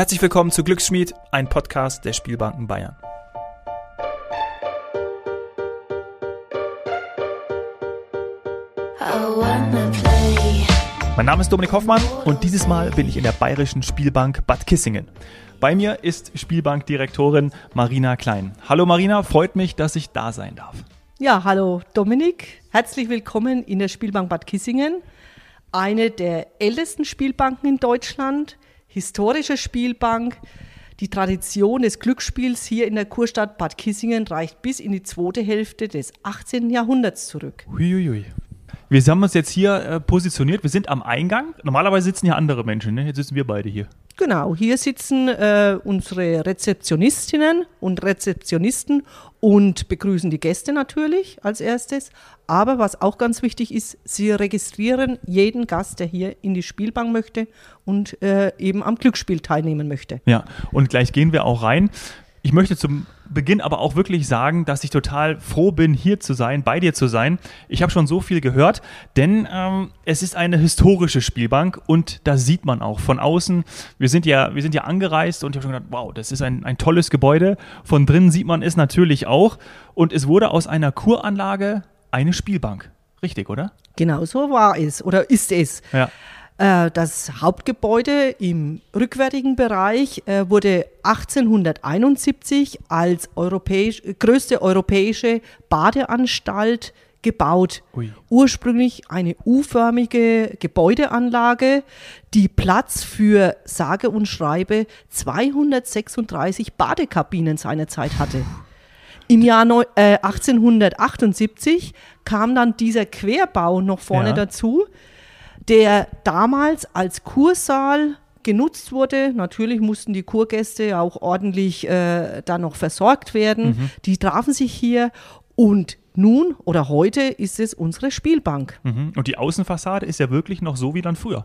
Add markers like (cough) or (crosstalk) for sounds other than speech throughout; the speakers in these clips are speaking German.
Herzlich willkommen zu Glücksschmied, ein Podcast der Spielbanken Bayern. Mein Name ist Dominik Hoffmann und dieses Mal bin ich in der Bayerischen Spielbank Bad Kissingen. Bei mir ist Spielbankdirektorin Marina Klein. Hallo Marina, freut mich, dass ich da sein darf. Ja, hallo Dominik, herzlich willkommen in der Spielbank Bad Kissingen, eine der ältesten Spielbanken in Deutschland, historische Spielbank. Die Tradition des Glücksspiels hier in der Kurstadt Bad Kissingen reicht bis in die zweite Hälfte des 18. Jahrhunderts zurück. Huiuiui. Wir haben uns jetzt hier äh, positioniert. Wir sind am Eingang. Normalerweise sitzen hier andere Menschen. Ne? Jetzt sitzen wir beide hier. Genau, hier sitzen äh, unsere Rezeptionistinnen und Rezeptionisten und begrüßen die Gäste natürlich als erstes. Aber was auch ganz wichtig ist, sie registrieren jeden Gast, der hier in die Spielbank möchte und äh, eben am Glücksspiel teilnehmen möchte. Ja, und gleich gehen wir auch rein. Ich möchte zum Beginn aber auch wirklich sagen, dass ich total froh bin, hier zu sein, bei dir zu sein. Ich habe schon so viel gehört, denn ähm, es ist eine historische Spielbank und da sieht man auch von außen. Wir sind ja, wir sind ja angereist und ich habe schon gedacht, wow, das ist ein, ein tolles Gebäude. Von drinnen sieht man es natürlich auch und es wurde aus einer Kuranlage eine Spielbank. Richtig, oder? Genau so war es oder ist es. Ja. Äh, das Hauptgebäude im rückwärtigen Bereich äh, wurde 1871 als europäisch, größte europäische Badeanstalt gebaut. Ui. Ursprünglich eine U-förmige Gebäudeanlage, die Platz für sage und schreibe 236 Badekabinen seinerzeit hatte. Im Jahr äh, 1878 kam dann dieser Querbau noch vorne Ja. dazu, der damals als Kursaal genutzt wurde. Natürlich mussten die Kurgäste auch ordentlich äh, dann noch versorgt werden. Die trafen sich hier und nun oder heute ist es unsere Spielbank. Mhm. Und die Außenfassade ist ja wirklich noch so wie dann früher.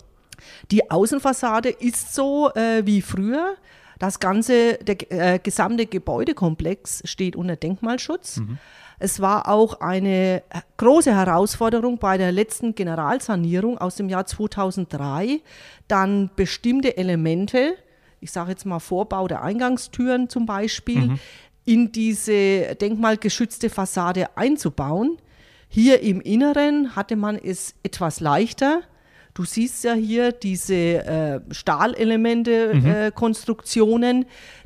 Die Außenfassade ist so äh, wie früher. Das ganze, der äh, gesamte Gebäudekomplex steht unter Denkmalschutz. Es war auch eine äh, große Herausforderung bei der letzten Generalsanierung aus dem Jahr 2003, dann bestimmte Elemente, ich sage jetzt mal Vorbau der Eingangstüren zum Beispiel, in diese denkmalgeschützte Fassade einzubauen. Hier im Inneren hatte man es etwas leichter. Du siehst ja hier diese äh, Stahlelemente, äh, Konstruktionen,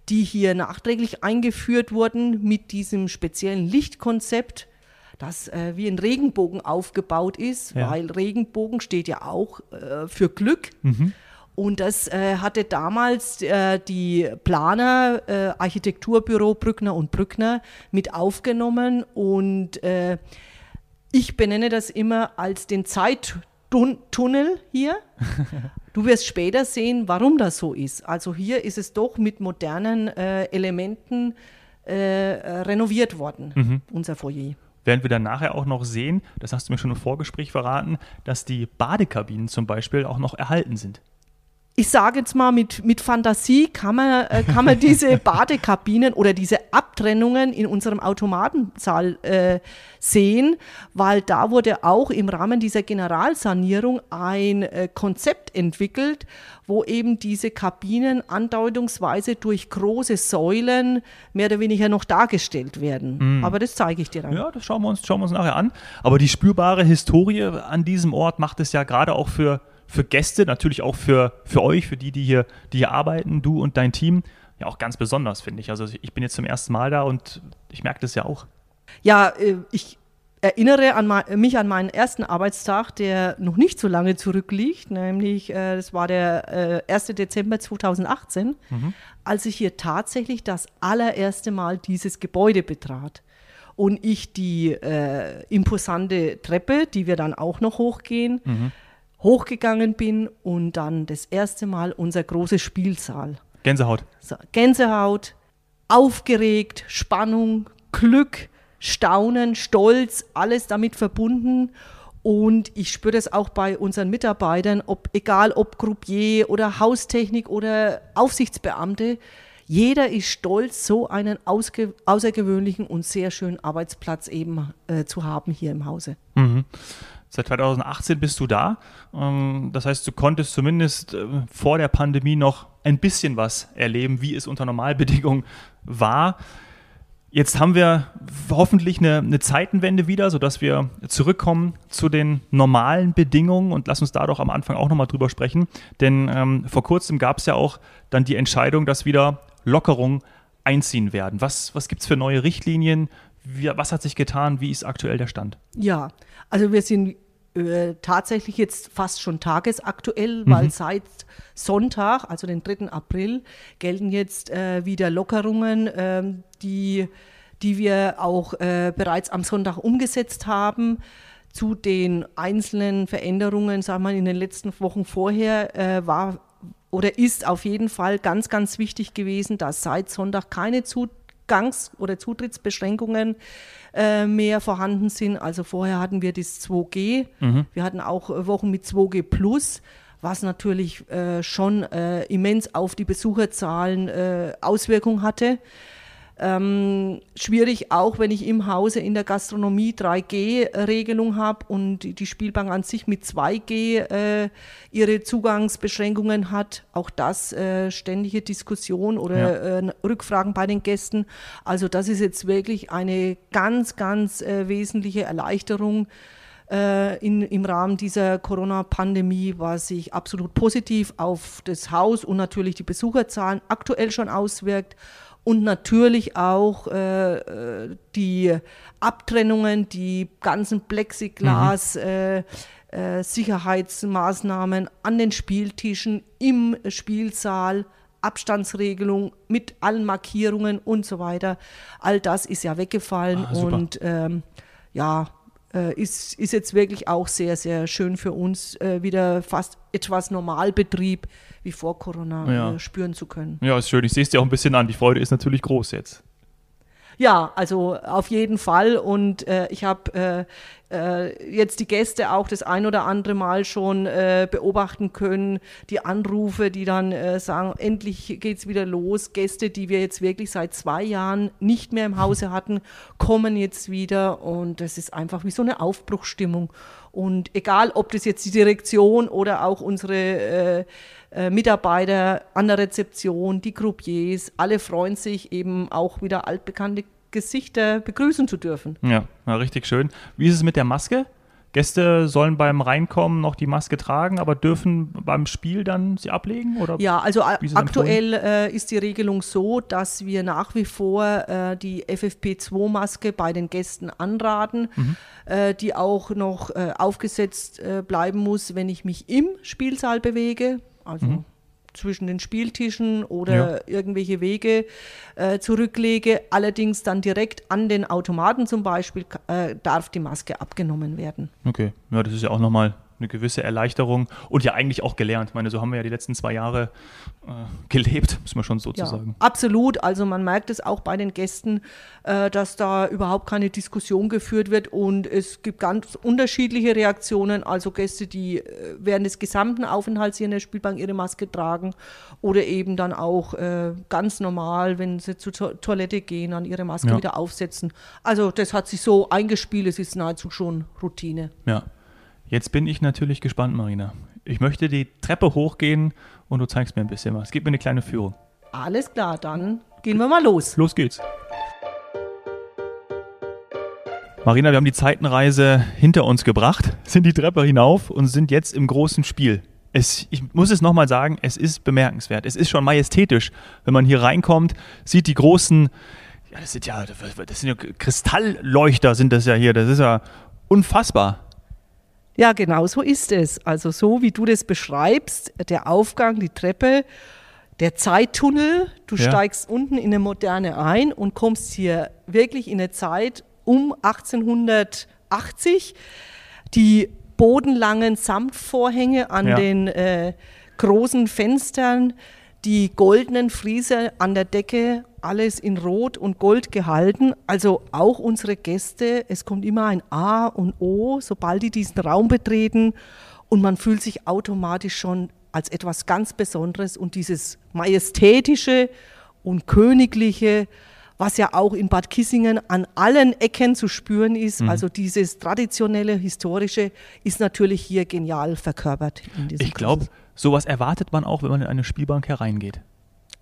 die hier nachträglich eingeführt wurden mit diesem speziellen Lichtkonzept, das äh, wie ein Regenbogen aufgebaut ist, Ja. weil Regenbogen steht ja auch äh, für Glück. Und das äh, hatte damals äh, die Planer, äh, Architekturbüro Brückner und Brückner mit aufgenommen und äh, ich benenne das immer als den Zeittunnel hier. (laughs) Du wirst später sehen, warum das so ist. Also hier ist es doch mit modernen äh, Elementen äh, renoviert worden, unser Foyer. Werden wir dann nachher auch noch sehen, das hast du mir schon im Vorgespräch verraten, dass die Badekabinen zum Beispiel auch noch erhalten sind. Ich sage jetzt mal, mit, mit Fantasie kann man, äh, kann man diese (laughs) Badekabinen oder diese Abtrennungen in unserem Automatensaal äh, sehen, weil da wurde auch im Rahmen dieser Generalsanierung ein äh, Konzept entwickelt, wo eben diese Kabinen andeutungsweise durch große Säulen mehr oder weniger noch dargestellt werden. Aber das zeige ich dir dann. Ja, das schauen wir uns, schauen wir uns nachher an. Aber die spürbare Historie an diesem Ort macht es ja gerade auch für, für Gäste, natürlich auch für, für euch, für die, die hier, die hier arbeiten, du und dein Team, ja auch ganz besonders, finde ich. Also ich bin jetzt zum ersten Mal da und ich merke das ja auch. Ja, äh, ich erinnere an mich an meinen ersten Arbeitstag, der noch nicht so lange zurückliegt, nämlich äh, das war der äh, 1. Dezember 2018, als ich hier tatsächlich das allererste Mal dieses Gebäude betrat. Und ich die äh, imposante Treppe, die wir dann auch noch hochgehen, hochgegangen bin und dann das erste Mal unser großes Spielsaal. Gänsehaut. So, Gänsehaut, aufgeregt, Spannung, Glück, Staunen, Stolz, alles damit verbunden. Und ich spüre das auch bei unseren Mitarbeitern, ob, egal ob Groupier oder Haustechnik oder Aufsichtsbeamte, jeder ist stolz, so einen außergewöhnlichen und sehr schönen Arbeitsplatz eben äh, zu haben hier im Hause. Seit 2018 bist du da. Ähm, das heißt, du konntest zumindest äh, vor der Pandemie noch ein bisschen was erleben, wie es unter Normalbedingungen war. Jetzt haben wir hoffentlich eine, eine, Zeitenwende wieder, sodass wir zurückkommen zu den normalen Bedingungen und lass uns da doch am Anfang auch nochmal drüber sprechen. Denn ähm, vor kurzem gab es ja auch dann die Entscheidung, dass wieder Lockerungen einziehen werden. Was, was gibt es für neue Richtlinien? Wie, was hat sich getan? Wie ist aktuell der Stand? Ja, also wir sind äh, tatsächlich jetzt fast schon tagesaktuell, mhm. weil seit Sonntag, also den 3. April, gelten jetzt äh, wieder Lockerungen, äh, die, die wir auch äh, bereits am Sonntag umgesetzt haben. Zu den einzelnen Veränderungen, sagen wir, in den letzten Wochen vorher äh, war oder ist auf jeden Fall ganz, ganz wichtig gewesen, dass seit Sonntag keine Zugangs- oder Zutrittsbeschränkungen äh, mehr vorhanden sind. Also vorher hatten wir das 2G, mhm. wir hatten auch Wochen mit 2G Plus was natürlich äh, schon äh, immens auf die Besucherzahlen äh, Auswirkungen hatte. Ähm, schwierig auch, wenn ich im Hause in der Gastronomie 3G-Regelung habe und die Spielbank an sich mit 2G äh, ihre Zugangsbeschränkungen hat. Auch das äh, ständige Diskussion oder ja. äh, Rückfragen bei den Gästen. Also das ist jetzt wirklich eine ganz, ganz äh, wesentliche Erleichterung äh, in, im Rahmen dieser Corona-Pandemie, was sich absolut positiv auf das Haus und natürlich die Besucherzahlen aktuell schon auswirkt und natürlich auch äh, die Abtrennungen, die ganzen Plexiglas. Mhm. Äh, äh, Sicherheitsmaßnahmen an den Spieltischen, im Spielsaal, Abstandsregelung mit allen Markierungen und so weiter. All das ist ja weggefallen ah, und ähm, ja, ist, ist jetzt wirklich auch sehr, sehr schön für uns, äh, wieder fast etwas Normalbetrieb wie vor Corona ja. äh, spüren zu können. Ja, ist schön. Ich sehe es dir auch ein bisschen an. Die Freude ist natürlich groß jetzt. Ja, also auf jeden Fall. Und äh, ich habe äh, äh, jetzt die Gäste auch das ein oder andere Mal schon äh, beobachten können. Die Anrufe, die dann äh, sagen, endlich geht's wieder los. Gäste, die wir jetzt wirklich seit zwei Jahren nicht mehr im Hause (laughs) hatten, kommen jetzt wieder. Und das ist einfach wie so eine Aufbruchstimmung. Und egal, ob das jetzt die Direktion oder auch unsere äh, Mitarbeiter an der Rezeption, die Croupiers, alle freuen sich eben auch wieder altbekannte Gesichter begrüßen zu dürfen. Ja, ja, richtig schön. Wie ist es mit der Maske? Gäste sollen beim Reinkommen noch die Maske tragen, aber dürfen beim Spiel dann sie ablegen? Oder ja, also aktuell äh, ist die Regelung so, dass wir nach wie vor äh, die FFP2-Maske bei den Gästen anraten, mhm. äh, die auch noch äh, aufgesetzt äh, bleiben muss, wenn ich mich im Spielsaal bewege also mhm. zwischen den Spieltischen oder ja. irgendwelche Wege äh, zurücklege. Allerdings dann direkt an den Automaten zum Beispiel äh, darf die Maske abgenommen werden. Okay, ja, das ist ja auch nochmal eine gewisse Erleichterung und ja eigentlich auch gelernt. Ich meine, so haben wir ja die letzten zwei Jahre äh, gelebt, muss man schon sozusagen. Ja, absolut. Also man merkt es auch bei den Gästen, äh, dass da überhaupt keine Diskussion geführt wird und es gibt ganz unterschiedliche Reaktionen. Also Gäste, die äh, während des gesamten Aufenthalts hier in der Spielbank ihre Maske tragen oder eben dann auch äh, ganz normal, wenn sie zur to Toilette gehen, dann ihre Maske ja. wieder aufsetzen. Also das hat sich so eingespielt, es ist nahezu schon Routine. Ja. Jetzt bin ich natürlich gespannt, Marina. Ich möchte die Treppe hochgehen und du zeigst mir ein bisschen was. Gib mir eine kleine Führung. Alles klar, dann gehen wir mal los. Los geht's. Marina, wir haben die Zeitenreise hinter uns gebracht, (laughs) sind die Treppe hinauf und sind jetzt im großen Spiel. Es, ich muss es nochmal sagen, es ist bemerkenswert. Es ist schon majestätisch, wenn man hier reinkommt, sieht die großen, ja, das sind ja, das sind ja Kristallleuchter, sind das ja hier. Das ist ja unfassbar. Ja, genau so ist es. Also so wie du das beschreibst, der Aufgang, die Treppe, der Zeittunnel, du ja. steigst unten in eine Moderne ein und kommst hier wirklich in eine Zeit um 1880. Die bodenlangen Samtvorhänge an ja. den äh, großen Fenstern, die goldenen Friese an der Decke, alles in Rot und Gold gehalten. Also auch unsere Gäste, es kommt immer ein A und O, sobald die diesen Raum betreten und man fühlt sich automatisch schon als etwas ganz Besonderes und dieses majestätische und königliche, was ja auch in Bad Kissingen an allen Ecken zu spüren ist. Mhm. Also dieses traditionelle, historische ist natürlich hier genial verkörpert. ich glaube, sowas erwartet man auch, wenn man in eine Spielbank hereingeht.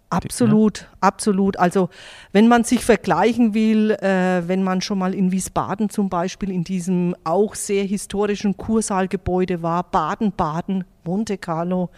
Absolut, ne? absolut. Also wenn man sich vergleichen will, äh, wenn man schon mal in Wiesbaden zum Beispiel in diesem auch sehr historischen Kursaalgebäude war, Baden-Baden, Monte Carlo,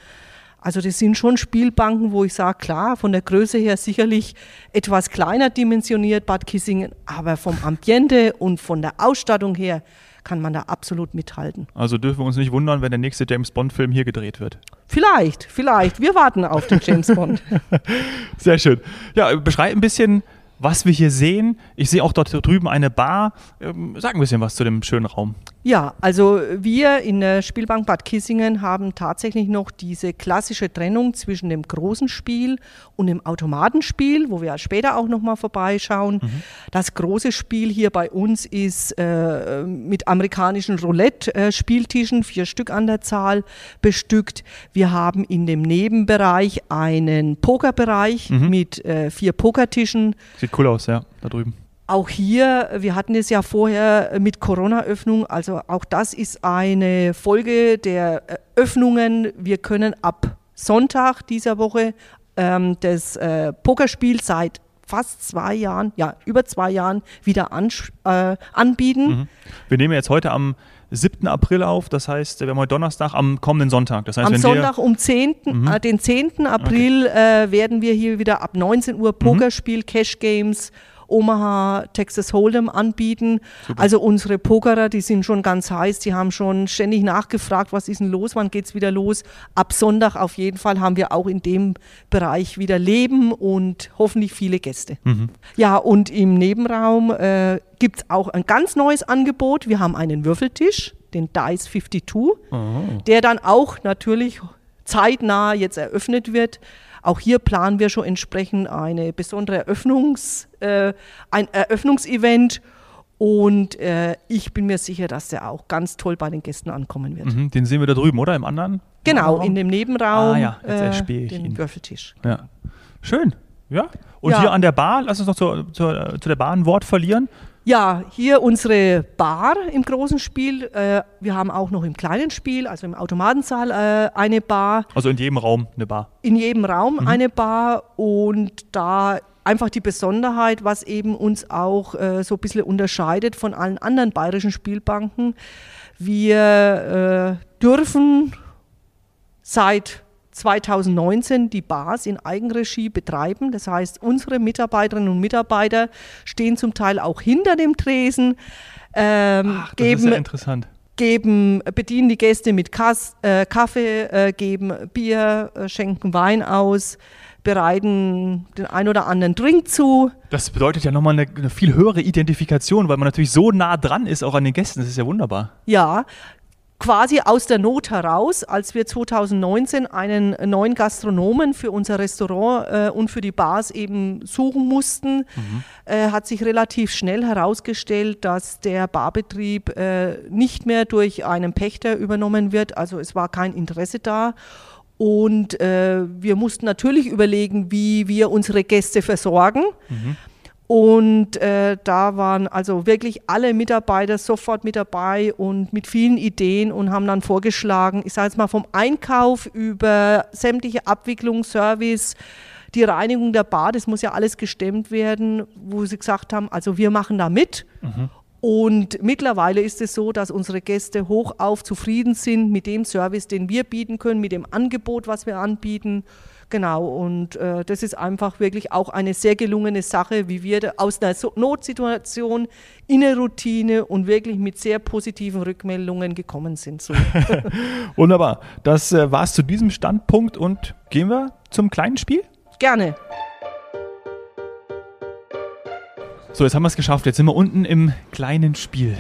also das sind schon Spielbanken, wo ich sage, klar, von der Größe her sicherlich etwas kleiner dimensioniert Bad Kissingen, aber vom Ambiente und von der Ausstattung her kann man da absolut mithalten. Also dürfen wir uns nicht wundern, wenn der nächste James Bond-Film hier gedreht wird. Vielleicht, vielleicht. Wir warten auf den James Bond. (laughs) Sehr schön. Ja, beschreib ein bisschen, was wir hier sehen. Ich sehe auch dort drüben eine Bar. Ähm, sag ein bisschen was zu dem schönen Raum. Ja, also wir in der Spielbank Bad Kissingen haben tatsächlich noch diese klassische Trennung zwischen dem großen Spiel und dem Automatenspiel, wo wir später auch nochmal vorbeischauen. Mhm. Das große Spiel hier bei uns ist äh, mit amerikanischen Roulette-Spieltischen, vier Stück an der Zahl, bestückt. Wir haben in dem Nebenbereich einen Pokerbereich mhm. mit äh, vier Pokertischen. Sieht cool aus, ja, da drüben. Auch hier, wir hatten es ja vorher mit Corona-Öffnung, also auch das ist eine Folge der Öffnungen. Wir können ab Sonntag dieser Woche ähm, das äh, Pokerspiel seit fast zwei Jahren, ja, über zwei Jahren wieder an, äh, anbieten. Mhm. Wir nehmen jetzt heute am 7. April auf, das heißt, wir haben heute Donnerstag am kommenden Sonntag. Das heißt, am Sonntag um 10., mhm. äh, den 10. April okay. äh, werden wir hier wieder ab 19 Uhr mhm. Pokerspiel, mhm. Cash Games Omaha Texas Hold'em anbieten. Super. Also unsere Pokerer, die sind schon ganz heiß, die haben schon ständig nachgefragt, was ist denn los, wann geht es wieder los. Ab Sonntag auf jeden Fall haben wir auch in dem Bereich wieder Leben und hoffentlich viele Gäste. Mhm. Ja, und im Nebenraum äh, gibt es auch ein ganz neues Angebot. Wir haben einen Würfeltisch, den Dice 52, oh. der dann auch natürlich zeitnah jetzt eröffnet wird. Auch hier planen wir schon entsprechend eine besondere Eröffnungs, äh, ein Eröffnungsevent. Und äh, ich bin mir sicher, dass der auch ganz toll bei den Gästen ankommen wird. Mhm, den sehen wir da drüben, oder? Im anderen? Genau, Raum? in dem Nebenraum. Ah ja, jetzt äh, ich den ihn. Würfeltisch. Ja. Schön. Ja. Und ja. hier an der Bar, lass uns noch zu, zu, zu der Bar ein Wort verlieren. Ja, hier unsere Bar im großen Spiel. Äh, wir haben auch noch im kleinen Spiel, also im Automatensaal, äh, eine Bar. Also in jedem Raum eine Bar. In jedem Raum mhm. eine Bar und da einfach die Besonderheit, was eben uns auch äh, so ein bisschen unterscheidet von allen anderen bayerischen Spielbanken. Wir dürfen seit 2019 die Bars in Eigenregie betreiben. Das heißt, unsere Mitarbeiterinnen und Mitarbeiter stehen zum Teil auch hinter dem Tresen, ähm, Ach, geben, ja geben, bedienen die Gäste mit Kass, äh, Kaffee, äh, geben Bier, äh, schenken Wein aus, bereiten den ein oder anderen Drink zu. Das bedeutet ja nochmal eine, eine viel höhere Identifikation, weil man natürlich so nah dran ist, auch an den Gästen. Das ist ja wunderbar. Ja, quasi aus der Not heraus, als wir 2019 einen neuen Gastronomen für unser Restaurant äh, und für die Bars eben suchen mussten, mhm. äh, hat sich relativ schnell herausgestellt, dass der Barbetrieb äh, nicht mehr durch einen Pächter übernommen wird. Also es war kein Interesse da. Und äh, wir mussten natürlich überlegen, wie wir unsere Gäste versorgen. Mhm. Und äh, da waren also wirklich alle Mitarbeiter sofort mit dabei und mit vielen Ideen und haben dann vorgeschlagen, ich sage jetzt mal vom Einkauf über sämtliche Abwicklung, Service, die Reinigung der Bar, das muss ja alles gestemmt werden, wo sie gesagt haben, also wir machen da mit. Mhm. Und mittlerweile ist es so, dass unsere Gäste hochauf zufrieden sind mit dem Service, den wir bieten können, mit dem Angebot, was wir anbieten. Genau, und äh, das ist einfach wirklich auch eine sehr gelungene Sache, wie wir aus einer Notsituation in eine Routine und wirklich mit sehr positiven Rückmeldungen gekommen sind. So. (laughs) Wunderbar. Das äh, war es zu diesem Standpunkt und gehen wir zum kleinen Spiel? Gerne. So, jetzt haben wir es geschafft. Jetzt sind wir unten im kleinen Spiel.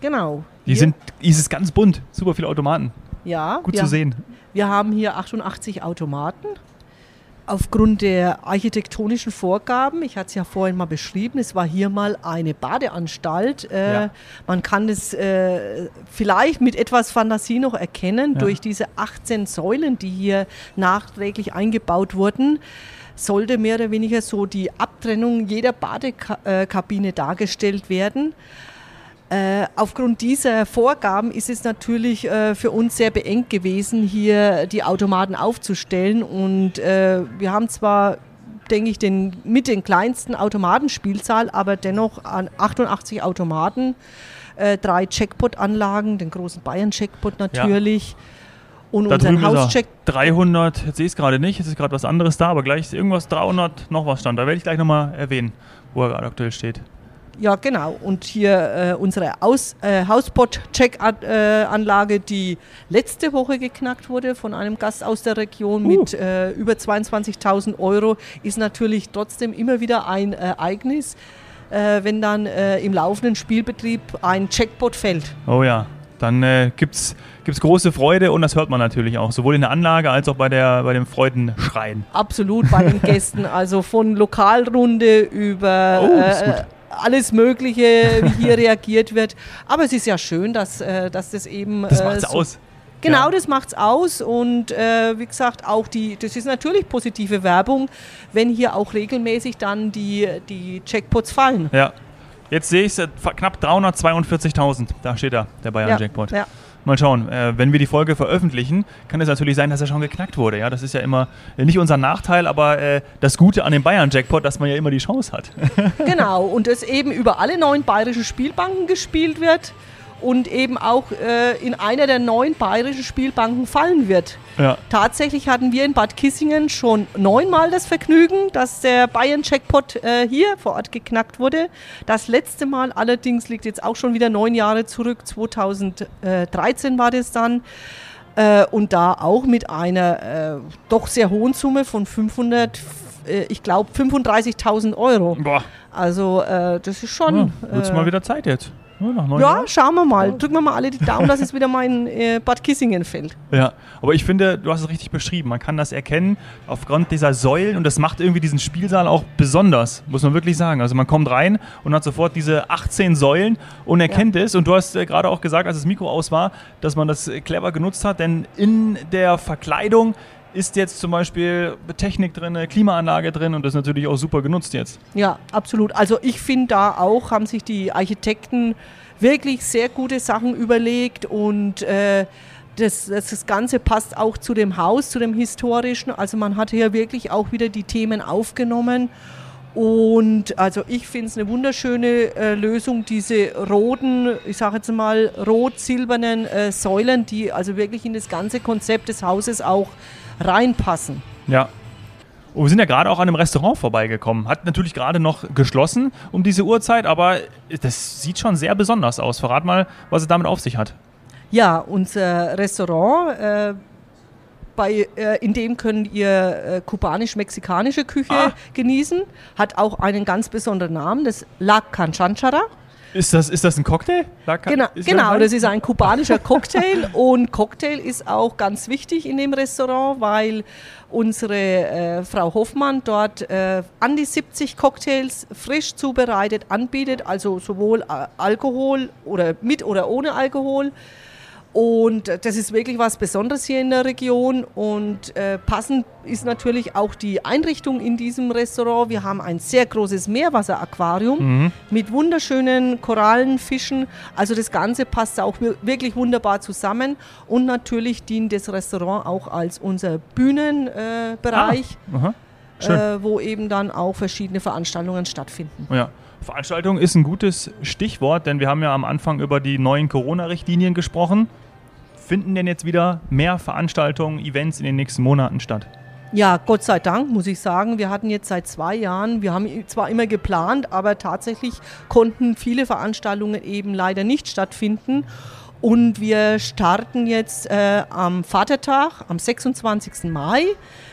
Genau. Die sind, ist es ganz bunt, super viele Automaten. Ja. Gut zu sehen. Wir haben hier 88 Automaten. aufgrund der architektonischen Vorgaben, ich hatte es ja vorhin mal beschrieben, es war hier mal eine Badeanstalt. Äh, ja. Man kann es äh, vielleicht mit etwas Fantasie noch erkennen ja. durch diese 18 Säulen, die hier nachträglich eingebaut wurden sollte mehr oder weniger so die Abtrennung jeder Badekabine dargestellt werden. Äh, aufgrund dieser Vorgaben ist es natürlich äh, für uns sehr beengt gewesen, hier die Automaten aufzustellen. Und äh, wir haben zwar, denke ich, den, mit den kleinsten Automatenspielzahl, aber dennoch an 88 Automaten, äh, drei Checkpot-Anlagen, den großen Bayern-Checkpot natürlich. Ja. Und da unseren Hauscheck. 300, jetzt sehe ich es gerade nicht, jetzt ist gerade was anderes da, aber gleich ist irgendwas 300 noch was stand. Da werde ich gleich nochmal erwähnen, wo er gerade aktuell steht. Ja, genau. Und hier äh, unsere äh, Hauspot-Check-Anlage, die letzte Woche geknackt wurde von einem Gast aus der Region uh. mit äh, über 22.000 Euro, ist natürlich trotzdem immer wieder ein Ereignis, äh, wenn dann äh, im laufenden Spielbetrieb ein Checkpot fällt. Oh ja, dann äh, gibt es große Freude und das hört man natürlich auch, sowohl in der Anlage als auch bei, der, bei dem Freudenschreien. Absolut, bei den (laughs) Gästen. Also von Lokalrunde über oh, äh, alles Mögliche, wie hier (laughs) reagiert wird. Aber es ist ja schön, dass, äh, dass das eben. Das macht's äh, so aus. Genau, ja. das macht's aus und äh, wie gesagt, auch die, das ist natürlich positive Werbung, wenn hier auch regelmäßig dann die, die Jackpots fallen. Ja. Jetzt sehe ich es, knapp 342.000, da steht er, der Bayern-Jackpot. Ja. Mal schauen, äh, wenn wir die Folge veröffentlichen, kann es natürlich sein, dass er schon geknackt wurde. Ja, das ist ja immer äh, nicht unser Nachteil, aber äh, das Gute an dem Bayern-Jackpot, dass man ja immer die Chance hat. (laughs) genau, und es eben über alle neun bayerischen Spielbanken gespielt wird und eben auch äh, in einer der neun bayerischen Spielbanken fallen wird. Ja. Tatsächlich hatten wir in Bad Kissingen schon neunmal das Vergnügen, dass der Bayern-Checkpot äh, hier vor Ort geknackt wurde. Das letzte Mal allerdings liegt jetzt auch schon wieder neun Jahre zurück, 2013 war das dann. Äh, und da auch mit einer äh, doch sehr hohen Summe von 500 äh, ich glaube 35.000 Euro. Boah. Also äh, das ist schon. Ja, Wird es mal wieder Zeit jetzt ja, Jahren? schauen wir mal. Drücken wir mal alle die Daumen, dass es (laughs) wieder mal in äh, Bad Kissingen fällt. Ja, aber ich finde, du hast es richtig beschrieben. Man kann das erkennen aufgrund dieser Säulen und das macht irgendwie diesen Spielsaal auch besonders, muss man wirklich sagen. Also man kommt rein und hat sofort diese 18 Säulen und erkennt ja. es. Und du hast äh, gerade auch gesagt, als das Mikro aus war, dass man das clever genutzt hat, denn in der Verkleidung ist jetzt zum Beispiel Technik drin, Klimaanlage drin und das ist natürlich auch super genutzt jetzt. Ja, absolut. Also ich finde da auch, haben sich die Architekten wirklich sehr gute Sachen überlegt und äh, das, das, Ganze passt auch zu dem Haus, zu dem historischen. Also man hat hier wirklich auch wieder die Themen aufgenommen. Und also ich finde es eine wunderschöne äh, Lösung, diese roten, ich sage jetzt mal rot-silbernen äh, Säulen, die also wirklich in das ganze Konzept des Hauses auch reinpassen. Ja. Und wir sind ja gerade auch an einem Restaurant vorbeigekommen. Hat natürlich gerade noch geschlossen um diese Uhrzeit, aber das sieht schon sehr besonders aus. Verrat mal, was es damit auf sich hat. Ja, unser Restaurant, äh, bei, äh, in dem könnt ihr äh, kubanisch-mexikanische Küche ah. genießen. Hat auch einen ganz besonderen Namen, das La Canchanchara. Ist das, ist das ein Cocktail? Genau, genau das ist ein kubanischer Cocktail (laughs) und Cocktail ist auch ganz wichtig in dem Restaurant, weil unsere äh, Frau Hoffmann dort äh, an die 70 Cocktails frisch zubereitet anbietet, also sowohl äh, Alkohol oder mit oder ohne Alkohol. Und das ist wirklich was Besonderes hier in der Region. Und äh, passend ist natürlich auch die Einrichtung in diesem Restaurant. Wir haben ein sehr großes Meerwasseraquarium mhm. mit wunderschönen Korallenfischen. Also das Ganze passt auch wirklich wunderbar zusammen. Und natürlich dient das Restaurant auch als unser Bühnenbereich, äh, äh, wo eben dann auch verschiedene Veranstaltungen stattfinden. Ja. Veranstaltung ist ein gutes Stichwort, denn wir haben ja am Anfang über die neuen Corona-Richtlinien gesprochen. Finden denn jetzt wieder mehr Veranstaltungen, Events in den nächsten Monaten statt? Ja, Gott sei Dank, muss ich sagen. Wir hatten jetzt seit zwei Jahren, wir haben zwar immer geplant, aber tatsächlich konnten viele Veranstaltungen eben leider nicht stattfinden. Und wir starten jetzt äh, am Vatertag, am 26. Mai,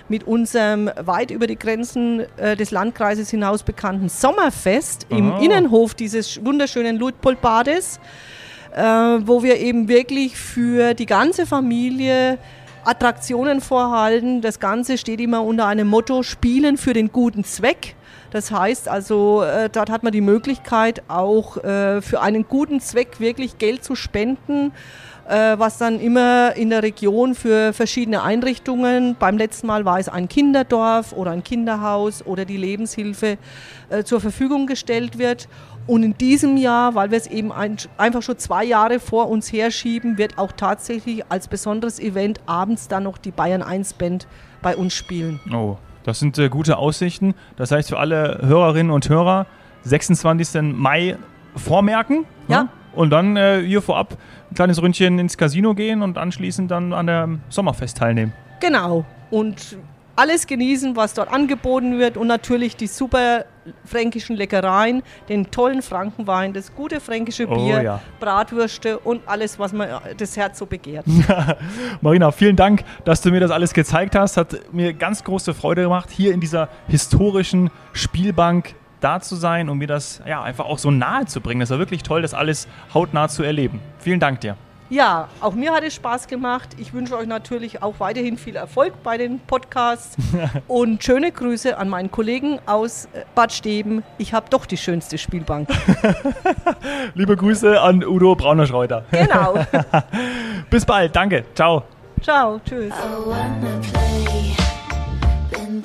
mit unserem weit über die Grenzen äh, des Landkreises hinaus bekannten Sommerfest oh. im Innenhof dieses wunderschönen Luitpoldbades, äh, wo wir eben wirklich für die ganze Familie Attraktionen vorhalten. Das Ganze steht immer unter einem Motto Spielen für den guten Zweck. Das heißt also, äh, dort hat man die Möglichkeit, auch äh, für einen guten Zweck wirklich Geld zu spenden, äh, was dann immer in der Region für verschiedene Einrichtungen, beim letzten Mal war es ein Kinderdorf oder ein Kinderhaus oder die Lebenshilfe äh, zur Verfügung gestellt wird. Und in diesem Jahr, weil wir es eben ein, einfach schon zwei Jahre vor uns herschieben, wird auch tatsächlich als besonderes Event abends dann noch die Bayern 1 Band bei uns spielen. Oh, das sind äh, gute Aussichten. Das heißt für alle Hörerinnen und Hörer, 26. Mai vormerken. Ja. Ne? Und dann äh, hier vorab ein kleines Ründchen ins Casino gehen und anschließend dann an der Sommerfest teilnehmen. Genau. Und alles genießen, was dort angeboten wird und natürlich die super fränkischen Leckereien, den tollen Frankenwein, das gute fränkische Oh Bier, ja. Bratwürste und alles, was man das Herz so begehrt. (laughs) Marina, vielen Dank, dass du mir das alles gezeigt hast. Hat mir ganz große Freude gemacht, hier in dieser historischen Spielbank da zu sein und mir das ja einfach auch so nahe zu bringen. Das war wirklich toll, das alles hautnah zu erleben. Vielen Dank dir. Ja, auch mir hat es Spaß gemacht. Ich wünsche euch natürlich auch weiterhin viel Erfolg bei den Podcasts (laughs) und schöne Grüße an meinen Kollegen aus äh, Bad Steben. Ich habe doch die schönste Spielbank. (laughs) Liebe Grüße an Udo Brauner-Schreuter. Genau. (laughs) Bis bald, danke. Ciao. Ciao, tschüss. I wanna play. Been